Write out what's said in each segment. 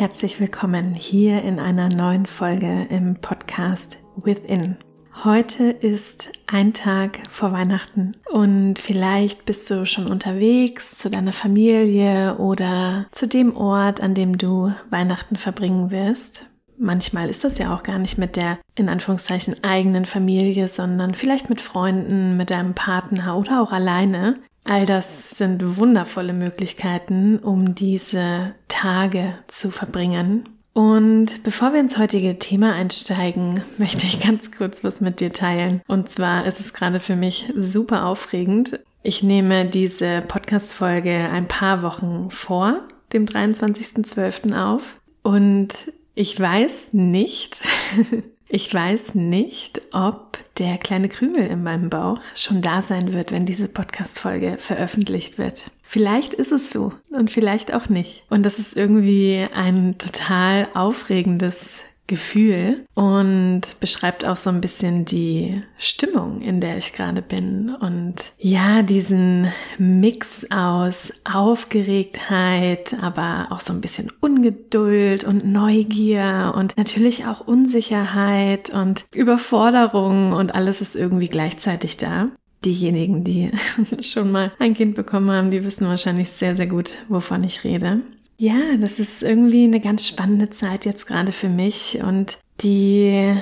herzlich willkommen hier in einer neuen Folge im Podcast Within. Heute ist ein Tag vor Weihnachten und vielleicht bist du schon unterwegs zu deiner Familie oder zu dem Ort, an dem du Weihnachten verbringen wirst. Manchmal ist das ja auch gar nicht mit der in Anführungszeichen eigenen Familie, sondern vielleicht mit Freunden, mit deinem Partner oder auch alleine. All das sind wundervolle Möglichkeiten, um diese Tage zu verbringen. Und bevor wir ins heutige Thema einsteigen, möchte ich ganz kurz was mit dir teilen. Und zwar ist es gerade für mich super aufregend. Ich nehme diese Podcast-Folge ein paar Wochen vor dem 23.12. auf. Und ich weiß nicht, Ich weiß nicht, ob der kleine Krümel in meinem Bauch schon da sein wird, wenn diese Podcast-Folge veröffentlicht wird. Vielleicht ist es so und vielleicht auch nicht. Und das ist irgendwie ein total aufregendes Gefühl und beschreibt auch so ein bisschen die Stimmung, in der ich gerade bin. Und ja, diesen Mix aus Aufgeregtheit, aber auch so ein bisschen Ungeduld und Neugier und natürlich auch Unsicherheit und Überforderung und alles ist irgendwie gleichzeitig da. Diejenigen, die schon mal ein Kind bekommen haben, die wissen wahrscheinlich sehr, sehr gut, wovon ich rede. Ja, das ist irgendwie eine ganz spannende Zeit jetzt gerade für mich und die,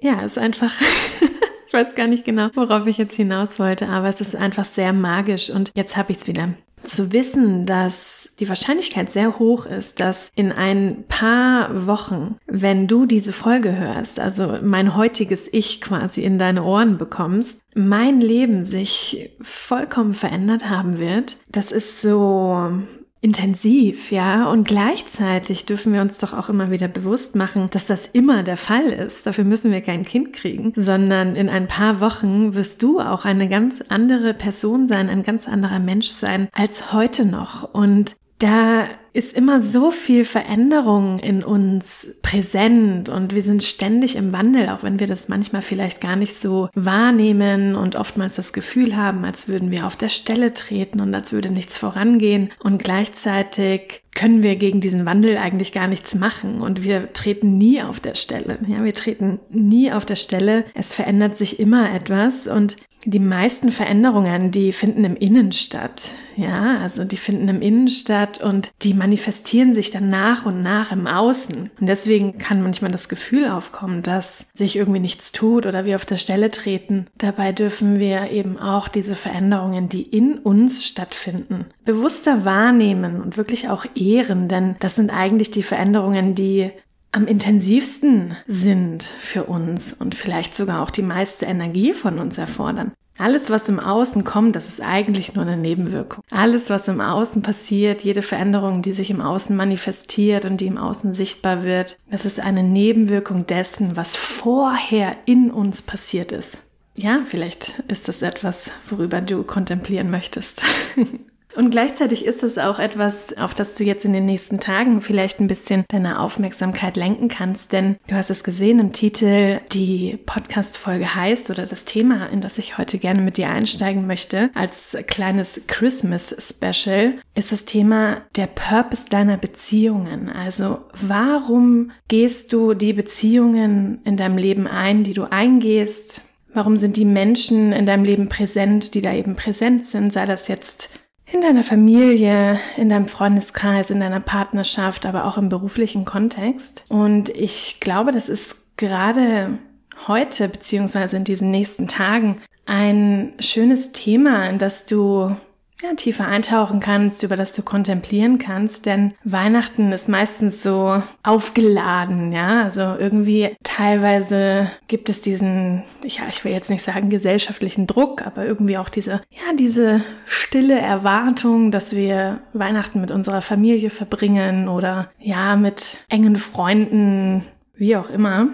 ja, ist einfach, ich weiß gar nicht genau, worauf ich jetzt hinaus wollte, aber es ist einfach sehr magisch und jetzt habe ich es wieder. Zu wissen, dass die Wahrscheinlichkeit sehr hoch ist, dass in ein paar Wochen, wenn du diese Folge hörst, also mein heutiges Ich quasi in deine Ohren bekommst, mein Leben sich vollkommen verändert haben wird, das ist so intensiv, ja. Und gleichzeitig dürfen wir uns doch auch immer wieder bewusst machen, dass das immer der Fall ist. Dafür müssen wir kein Kind kriegen, sondern in ein paar Wochen wirst du auch eine ganz andere Person sein, ein ganz anderer Mensch sein als heute noch. Und da ist immer so viel Veränderung in uns präsent und wir sind ständig im Wandel, auch wenn wir das manchmal vielleicht gar nicht so wahrnehmen und oftmals das Gefühl haben, als würden wir auf der Stelle treten und als würde nichts vorangehen und gleichzeitig können wir gegen diesen Wandel eigentlich gar nichts machen und wir treten nie auf der Stelle. Ja, wir treten nie auf der Stelle. Es verändert sich immer etwas und die meisten Veränderungen, die finden im Innen statt. Ja, also die finden im Innen statt und die manifestieren sich dann nach und nach im Außen. Und deswegen kann manchmal das Gefühl aufkommen, dass sich irgendwie nichts tut oder wir auf der Stelle treten. Dabei dürfen wir eben auch diese Veränderungen, die in uns stattfinden, bewusster wahrnehmen und wirklich auch ehren, denn das sind eigentlich die Veränderungen, die am intensivsten sind für uns und vielleicht sogar auch die meiste Energie von uns erfordern. Alles, was im Außen kommt, das ist eigentlich nur eine Nebenwirkung. Alles, was im Außen passiert, jede Veränderung, die sich im Außen manifestiert und die im Außen sichtbar wird, das ist eine Nebenwirkung dessen, was vorher in uns passiert ist. Ja, vielleicht ist das etwas, worüber du kontemplieren möchtest. Und gleichzeitig ist es auch etwas, auf das du jetzt in den nächsten Tagen vielleicht ein bisschen deine Aufmerksamkeit lenken kannst, denn du hast es gesehen im Titel, die Podcast-Folge heißt oder das Thema, in das ich heute gerne mit dir einsteigen möchte, als kleines Christmas-Special, ist das Thema der Purpose deiner Beziehungen. Also warum gehst du die Beziehungen in deinem Leben ein, die du eingehst? Warum sind die Menschen in deinem Leben präsent, die da eben präsent sind? Sei das jetzt in deiner Familie, in deinem Freundeskreis, in deiner Partnerschaft, aber auch im beruflichen Kontext. Und ich glaube, das ist gerade heute beziehungsweise in diesen nächsten Tagen ein schönes Thema, in das du ja, tiefer eintauchen kannst, über das du kontemplieren kannst, denn Weihnachten ist meistens so aufgeladen, ja, also irgendwie teilweise gibt es diesen, ja, ich will jetzt nicht sagen gesellschaftlichen Druck, aber irgendwie auch diese, ja, diese stille Erwartung, dass wir Weihnachten mit unserer Familie verbringen oder ja, mit engen Freunden, wie auch immer.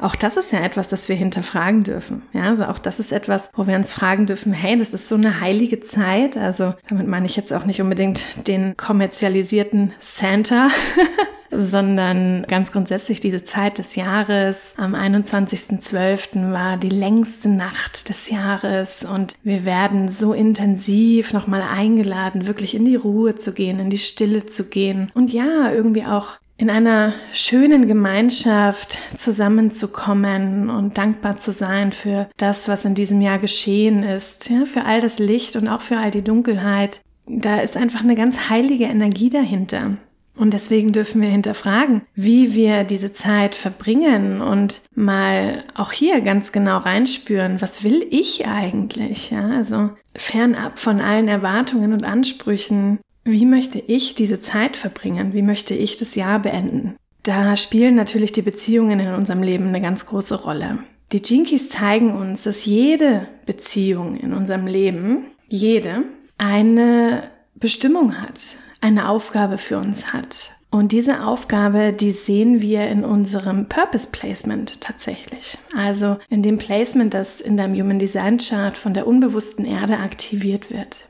Auch das ist ja etwas, das wir hinterfragen dürfen. Ja, also auch das ist etwas, wo wir uns fragen dürfen, hey, das ist so eine heilige Zeit. Also damit meine ich jetzt auch nicht unbedingt den kommerzialisierten Santa, sondern ganz grundsätzlich diese Zeit des Jahres. Am 21.12. war die längste Nacht des Jahres und wir werden so intensiv nochmal eingeladen, wirklich in die Ruhe zu gehen, in die Stille zu gehen und ja, irgendwie auch in einer schönen Gemeinschaft zusammenzukommen und dankbar zu sein für das, was in diesem Jahr geschehen ist, ja, für all das Licht und auch für all die Dunkelheit. Da ist einfach eine ganz heilige Energie dahinter. Und deswegen dürfen wir hinterfragen, wie wir diese Zeit verbringen und mal auch hier ganz genau reinspüren, was will ich eigentlich? Ja, also fernab von allen Erwartungen und Ansprüchen, wie möchte ich diese Zeit verbringen? Wie möchte ich das Jahr beenden? Da spielen natürlich die Beziehungen in unserem Leben eine ganz große Rolle. Die Jinkies zeigen uns, dass jede Beziehung in unserem Leben, jede, eine Bestimmung hat, eine Aufgabe für uns hat. Und diese Aufgabe, die sehen wir in unserem Purpose Placement tatsächlich. Also in dem Placement, das in deinem Human Design Chart von der unbewussten Erde aktiviert wird.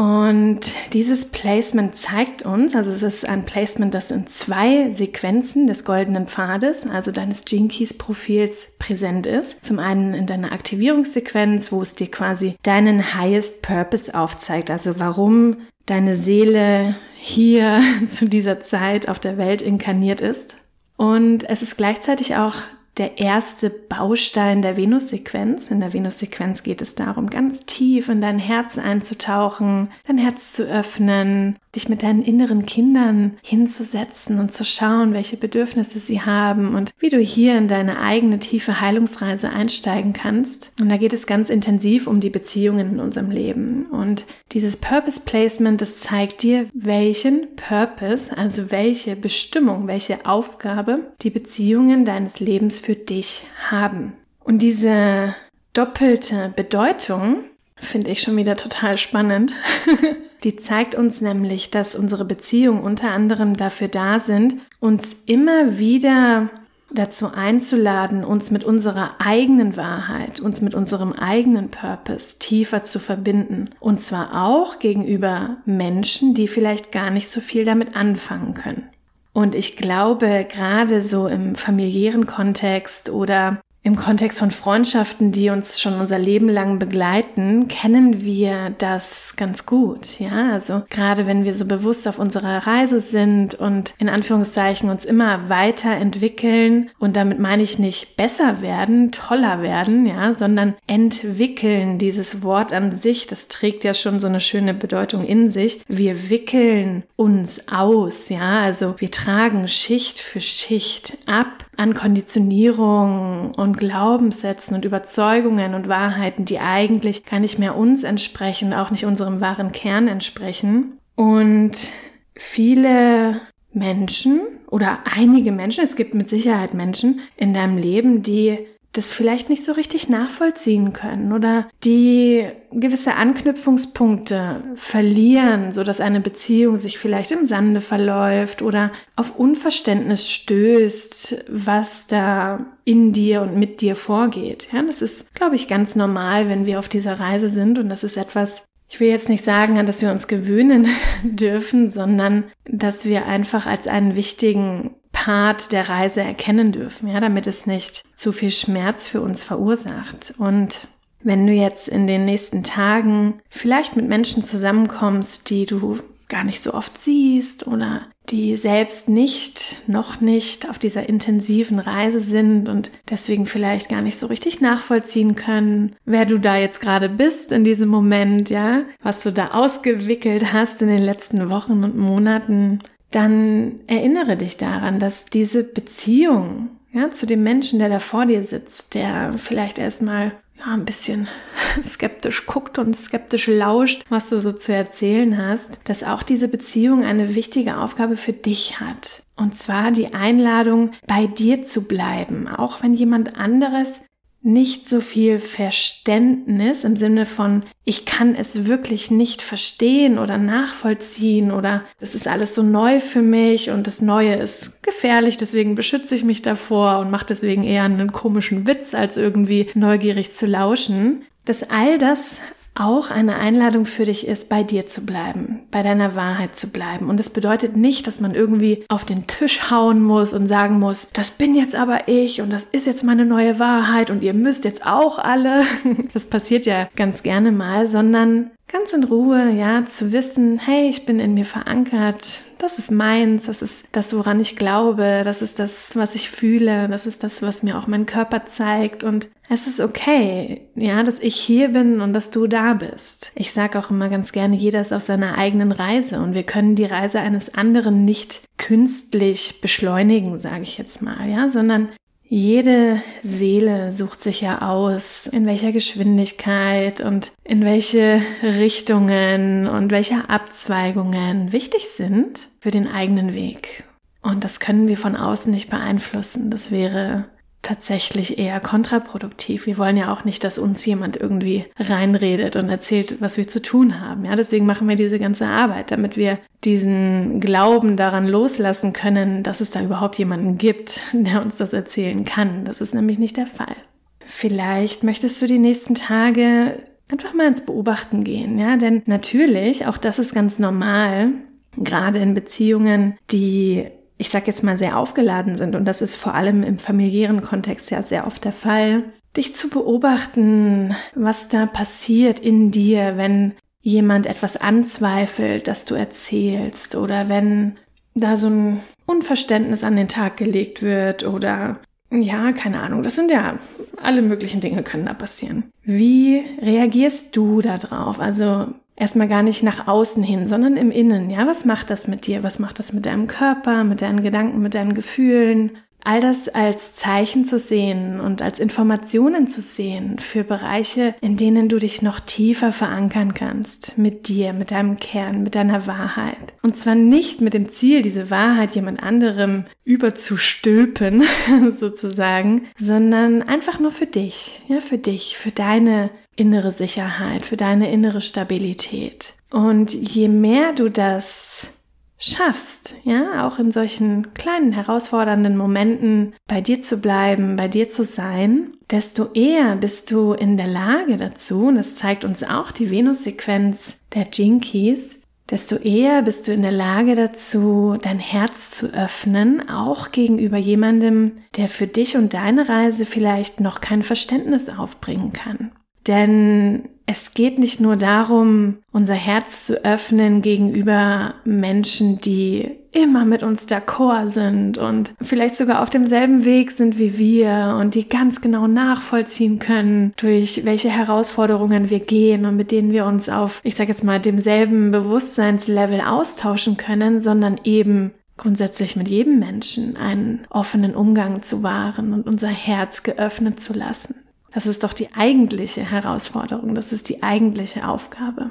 Und dieses Placement zeigt uns, also es ist ein Placement, das in zwei Sequenzen des goldenen Pfades, also deines Gene Keys Profils präsent ist. Zum einen in deiner Aktivierungssequenz, wo es dir quasi deinen Highest Purpose aufzeigt, also warum deine Seele hier zu dieser Zeit auf der Welt inkarniert ist. Und es ist gleichzeitig auch der erste Baustein der Venus-Sequenz. In der Venus-Sequenz geht es darum, ganz tief in dein Herz einzutauchen, dein Herz zu öffnen, dich mit deinen inneren Kindern hinzusetzen und zu schauen, welche Bedürfnisse sie haben und wie du hier in deine eigene tiefe Heilungsreise einsteigen kannst. Und da geht es ganz intensiv um die Beziehungen in unserem Leben. Und dieses Purpose Placement, das zeigt dir, welchen Purpose, also welche Bestimmung, welche Aufgabe die Beziehungen deines Lebens für dich haben. Und diese doppelte Bedeutung finde ich schon wieder total spannend. Die zeigt uns nämlich, dass unsere Beziehungen unter anderem dafür da sind, uns immer wieder dazu einzuladen, uns mit unserer eigenen Wahrheit, uns mit unserem eigenen Purpose tiefer zu verbinden. Und zwar auch gegenüber Menschen, die vielleicht gar nicht so viel damit anfangen können. Und ich glaube, gerade so im familiären Kontext oder im Kontext von Freundschaften, die uns schon unser Leben lang begleiten, kennen wir das ganz gut. Ja, also gerade wenn wir so bewusst auf unserer Reise sind und in Anführungszeichen uns immer weiterentwickeln und damit meine ich nicht besser werden, toller werden, ja, sondern entwickeln. Dieses Wort an sich, das trägt ja schon so eine schöne Bedeutung in sich. Wir wickeln uns aus, ja, also wir tragen Schicht für Schicht ab an Konditionierung und Glaubenssätzen und Überzeugungen und Wahrheiten, die eigentlich gar nicht mehr uns entsprechen, auch nicht unserem wahren Kern entsprechen. Und viele Menschen oder einige Menschen, es gibt mit Sicherheit Menschen in deinem Leben, die das vielleicht nicht so richtig nachvollziehen können oder die gewisse Anknüpfungspunkte verlieren, so dass eine Beziehung sich vielleicht im Sande verläuft oder auf Unverständnis stößt, was da in dir und mit dir vorgeht. Ja, das ist, glaube ich, ganz normal, wenn wir auf dieser Reise sind und das ist etwas, ich will jetzt nicht sagen, an das wir uns gewöhnen dürfen, sondern dass wir einfach als einen wichtigen Part der Reise erkennen dürfen, ja, damit es nicht zu viel Schmerz für uns verursacht. Und wenn du jetzt in den nächsten Tagen vielleicht mit Menschen zusammenkommst, die du gar nicht so oft siehst oder die selbst nicht, noch nicht auf dieser intensiven Reise sind und deswegen vielleicht gar nicht so richtig nachvollziehen können, wer du da jetzt gerade bist in diesem Moment, ja, was du da ausgewickelt hast in den letzten Wochen und Monaten, dann erinnere dich daran, dass diese Beziehung ja, zu dem Menschen, der da vor dir sitzt, der vielleicht erstmal ja, ein bisschen skeptisch guckt und skeptisch lauscht, was du so zu erzählen hast, dass auch diese Beziehung eine wichtige Aufgabe für dich hat. Und zwar die Einladung, bei dir zu bleiben, auch wenn jemand anderes nicht so viel Verständnis im Sinne von, ich kann es wirklich nicht verstehen oder nachvollziehen oder das ist alles so neu für mich und das Neue ist gefährlich, deswegen beschütze ich mich davor und mache deswegen eher einen komischen Witz, als irgendwie neugierig zu lauschen. Dass all das auch eine Einladung für dich ist, bei dir zu bleiben, bei deiner Wahrheit zu bleiben. Und das bedeutet nicht, dass man irgendwie auf den Tisch hauen muss und sagen muss, das bin jetzt aber ich und das ist jetzt meine neue Wahrheit und ihr müsst jetzt auch alle. Das passiert ja ganz gerne mal, sondern ganz in Ruhe, ja, zu wissen, hey, ich bin in mir verankert, das ist meins, das ist das, woran ich glaube, das ist das, was ich fühle, das ist das, was mir auch mein Körper zeigt und es ist okay, ja, dass ich hier bin und dass du da bist. Ich sage auch immer ganz gerne, jeder ist auf seiner eigenen Reise und wir können die Reise eines anderen nicht künstlich beschleunigen, sage ich jetzt mal, ja, sondern jede Seele sucht sich ja aus, in welcher Geschwindigkeit und in welche Richtungen und welche Abzweigungen wichtig sind für den eigenen Weg. Und das können wir von außen nicht beeinflussen. Das wäre tatsächlich eher kontraproduktiv. Wir wollen ja auch nicht, dass uns jemand irgendwie reinredet und erzählt, was wir zu tun haben. Ja, deswegen machen wir diese ganze Arbeit, damit wir diesen Glauben daran loslassen können, dass es da überhaupt jemanden gibt, der uns das erzählen kann. Das ist nämlich nicht der Fall. Vielleicht möchtest du die nächsten Tage einfach mal ins Beobachten gehen, ja, denn natürlich, auch das ist ganz normal, gerade in Beziehungen, die ich sag jetzt mal, sehr aufgeladen sind, und das ist vor allem im familiären Kontext ja sehr oft der Fall, dich zu beobachten, was da passiert in dir, wenn jemand etwas anzweifelt, das du erzählst, oder wenn da so ein Unverständnis an den Tag gelegt wird oder ja, keine Ahnung, das sind ja alle möglichen Dinge können da passieren. Wie reagierst du da drauf? Also erstmal gar nicht nach außen hin, sondern im Innen. Ja, was macht das mit dir? Was macht das mit deinem Körper, mit deinen Gedanken, mit deinen Gefühlen? All das als Zeichen zu sehen und als Informationen zu sehen für Bereiche, in denen du dich noch tiefer verankern kannst. Mit dir, mit deinem Kern, mit deiner Wahrheit. Und zwar nicht mit dem Ziel, diese Wahrheit jemand anderem überzustülpen, sozusagen, sondern einfach nur für dich. Ja, für dich, für deine innere Sicherheit, für deine innere Stabilität. Und je mehr du das schaffst, ja, auch in solchen kleinen herausfordernden Momenten bei dir zu bleiben, bei dir zu sein, desto eher bist du in der Lage dazu, und das zeigt uns auch die Venus-Sequenz der Jinkies, desto eher bist du in der Lage dazu, dein Herz zu öffnen, auch gegenüber jemandem, der für dich und deine Reise vielleicht noch kein Verständnis aufbringen kann. Denn es geht nicht nur darum, unser Herz zu öffnen gegenüber Menschen, die immer mit uns d'accord sind und vielleicht sogar auf demselben Weg sind wie wir und die ganz genau nachvollziehen können, durch welche Herausforderungen wir gehen und mit denen wir uns auf, ich sage jetzt mal, demselben Bewusstseinslevel austauschen können, sondern eben grundsätzlich mit jedem Menschen einen offenen Umgang zu wahren und unser Herz geöffnet zu lassen. Das ist doch die eigentliche Herausforderung, das ist die eigentliche Aufgabe.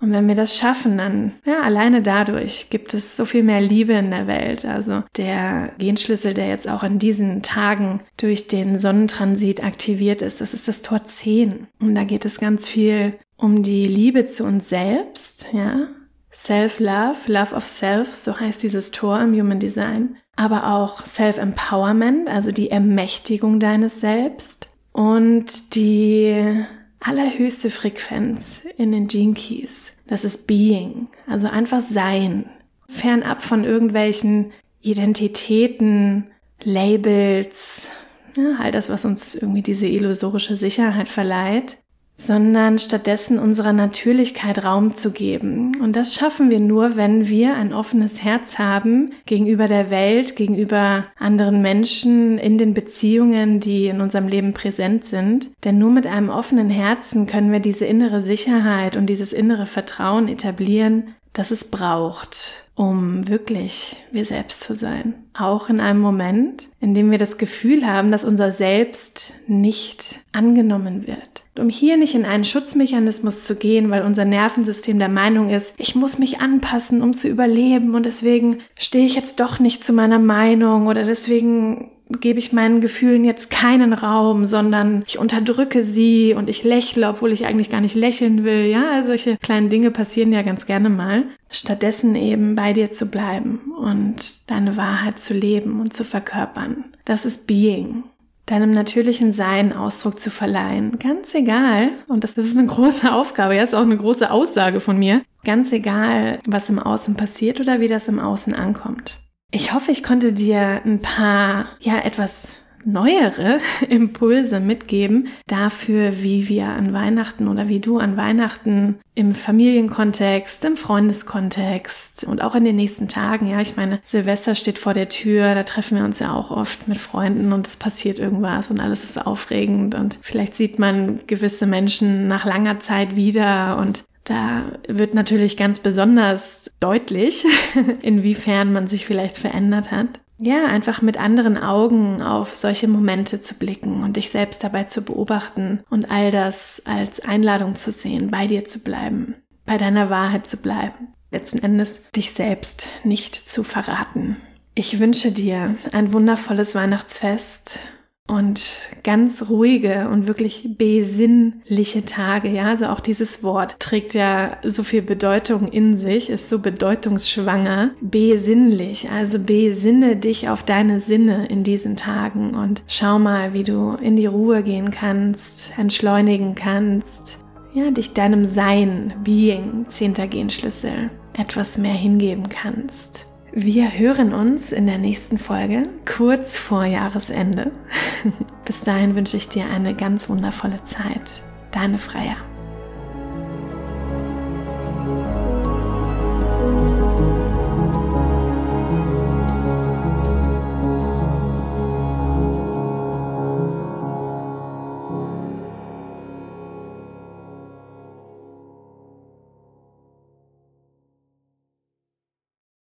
Und wenn wir das schaffen, dann, ja, alleine dadurch gibt es so viel mehr Liebe in der Welt. Also der Genschlüssel, der jetzt auch in diesen Tagen durch den Sonnentransit aktiviert ist, das ist das Tor 10. Und da geht es ganz viel um die Liebe zu uns selbst, ja. Self-Love, Love of Self, so heißt dieses Tor im Human Design. Aber auch Self-Empowerment, also die Ermächtigung deines Selbst und die allerhöchste Frequenz in den Gene Keys, das ist Being, also einfach Sein, fernab von irgendwelchen Identitäten, Labels, ja, all das, was uns irgendwie diese illusorische Sicherheit verleiht sondern stattdessen unserer Natürlichkeit Raum zu geben. Und das schaffen wir nur, wenn wir ein offenes Herz haben gegenüber der Welt, gegenüber anderen Menschen, in den Beziehungen, die in unserem Leben präsent sind. Denn nur mit einem offenen Herzen können wir diese innere Sicherheit und dieses innere Vertrauen etablieren, das es braucht, um wirklich wir selbst zu sein. Auch in einem Moment, in dem wir das Gefühl haben, dass unser Selbst nicht angenommen wird. Um hier nicht in einen Schutzmechanismus zu gehen, weil unser Nervensystem der Meinung ist, ich muss mich anpassen, um zu überleben und deswegen stehe ich jetzt doch nicht zu meiner Meinung oder deswegen gebe ich meinen Gefühlen jetzt keinen Raum, sondern ich unterdrücke sie und ich lächle, obwohl ich eigentlich gar nicht lächeln will. Ja, also solche kleinen Dinge passieren ja ganz gerne mal. Stattdessen eben bei dir zu bleiben und deine Wahrheit zu leben und zu verkörpern. Das ist Being deinem natürlichen Sein Ausdruck zu verleihen. Ganz egal, und das, ist eine große Aufgabe, ja, ist auch eine große Aussage von mir. Ganz egal, was im Außen passiert oder wie das im Außen ankommt. Ich hoffe, ich konnte dir ein paar, ja, etwas neuere Impulse mitgeben dafür, wie wir an Weihnachten oder wie du an Weihnachten im Familienkontext, im Freundeskontext und auch in den nächsten Tagen, ja, ich meine, Silvester steht vor der Tür, da treffen wir uns ja auch oft mit Freunden und es passiert irgendwas und alles ist aufregend und vielleicht sieht man gewisse Menschen nach langer Zeit wieder und da wird natürlich ganz besonders deutlich, inwiefern man sich vielleicht verändert hat ja, einfach mit anderen Augen auf solche Momente zu blicken und dich selbst dabei zu beobachten und all das als Einladung zu sehen, bei dir zu bleiben, bei deiner Wahrheit zu bleiben, letzten Endes dich selbst nicht zu verraten. Ich wünsche dir ein wundervolles Weihnachtsfest und ganz ruhige und wirklich besinnliche Tage. Ja, also auch dieses Wort trägt ja so viel Bedeutung in sich, ist so bedeutungsschwanger. Besinnlich, also besinne dich auf deine Sinne in diesen Tagen und schau mal, wie du in die Ruhe gehen kannst, entschleunigen kannst. Ja, dich deinem Sein, Being, zehnter Genschlüssel, etwas mehr hingeben kannst. Wir hören uns in der nächsten Folge kurz vor Jahresende. Bis dahin wünsche ich dir eine ganz wundervolle Zeit. Deine Freier.